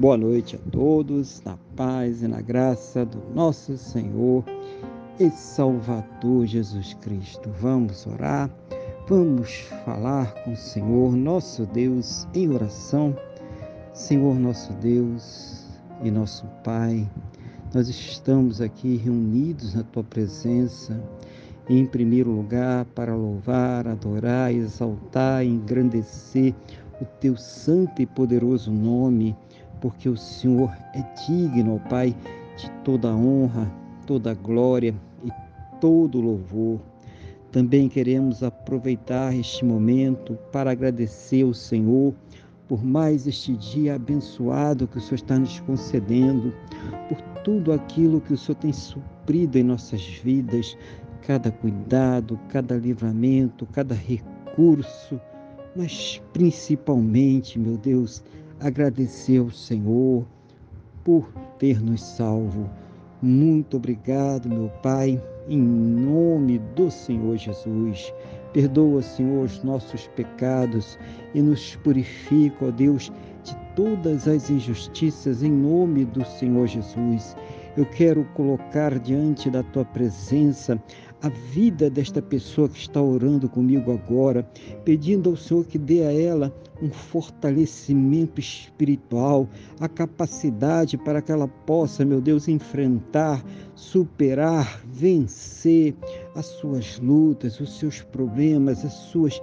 Boa noite a todos, na paz e na graça do nosso Senhor e Salvador Jesus Cristo. Vamos orar, vamos falar com o Senhor, nosso Deus, em oração. Senhor, nosso Deus e nosso Pai, nós estamos aqui reunidos na tua presença, em primeiro lugar, para louvar, adorar, exaltar, engrandecer o teu santo e poderoso nome porque o Senhor é digno, ó Pai, de toda honra, toda glória e todo louvor. Também queremos aproveitar este momento para agradecer ao Senhor por mais este dia abençoado que o Senhor está nos concedendo, por tudo aquilo que o Senhor tem suprido em nossas vidas, cada cuidado, cada livramento, cada recurso, mas principalmente, meu Deus, agradecer ao Senhor por ter nos salvo. Muito obrigado, meu Pai, em nome do Senhor Jesus. Perdoa, Senhor, os nossos pecados e nos purifica, ó Deus, de todas as injustiças em nome do Senhor Jesus. Eu quero colocar diante da tua presença a vida desta pessoa que está orando comigo agora, pedindo ao Senhor que dê a ela um fortalecimento espiritual, a capacidade para que ela possa, meu Deus, enfrentar, superar, vencer as suas lutas, os seus problemas, as suas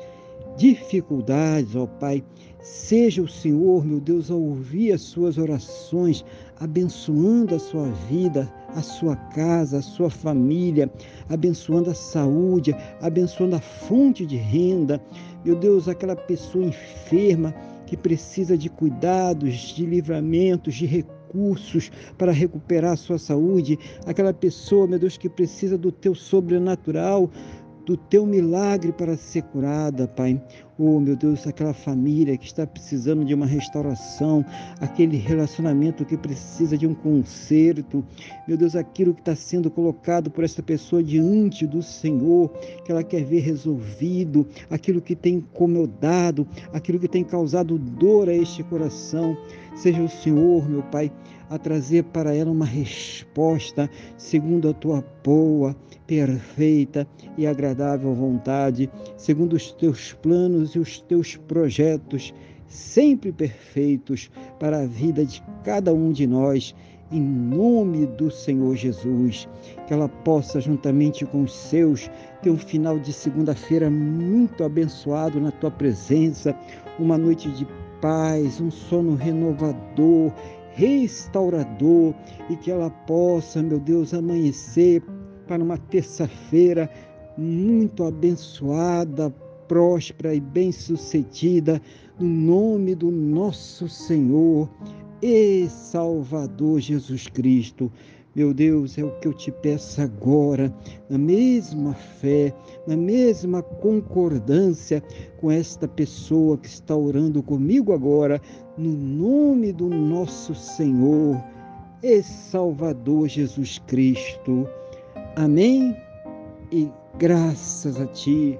dificuldades, ó Pai. Seja o Senhor, meu Deus, a ouvir as suas orações, abençoando a sua vida, a sua casa, a sua família, abençoando a saúde, abençoando a fonte de renda. Meu Deus, aquela pessoa enferma que precisa de cuidados, de livramentos, de recursos para recuperar a sua saúde, aquela pessoa, meu Deus, que precisa do teu sobrenatural, do teu milagre para ser curada, Pai. Oh, meu Deus, aquela família que está precisando de uma restauração, aquele relacionamento que precisa de um conserto. Meu Deus, aquilo que está sendo colocado por essa pessoa diante do Senhor, que ela quer ver resolvido, aquilo que tem incomodado, aquilo que tem causado dor a este coração. Seja o Senhor, meu Pai, a trazer para ela uma resposta segundo a tua boa, perfeita e agradável vontade, segundo os teus e os teus projetos, sempre perfeitos para a vida de cada um de nós. Em nome do Senhor Jesus, que ela possa, juntamente com os seus, ter um final de segunda-feira muito abençoado na tua presença, uma noite de paz, um sono renovador, restaurador e que ela possa, meu Deus, amanhecer para uma terça-feira muito abençoada, próspera e bem-sucedida, no nome do nosso Senhor e Salvador Jesus Cristo. Meu Deus, é o que eu te peço agora, na mesma fé, na mesma concordância com esta pessoa que está orando comigo agora, no nome do nosso Senhor e Salvador Jesus Cristo. Amém? E graças a Ti,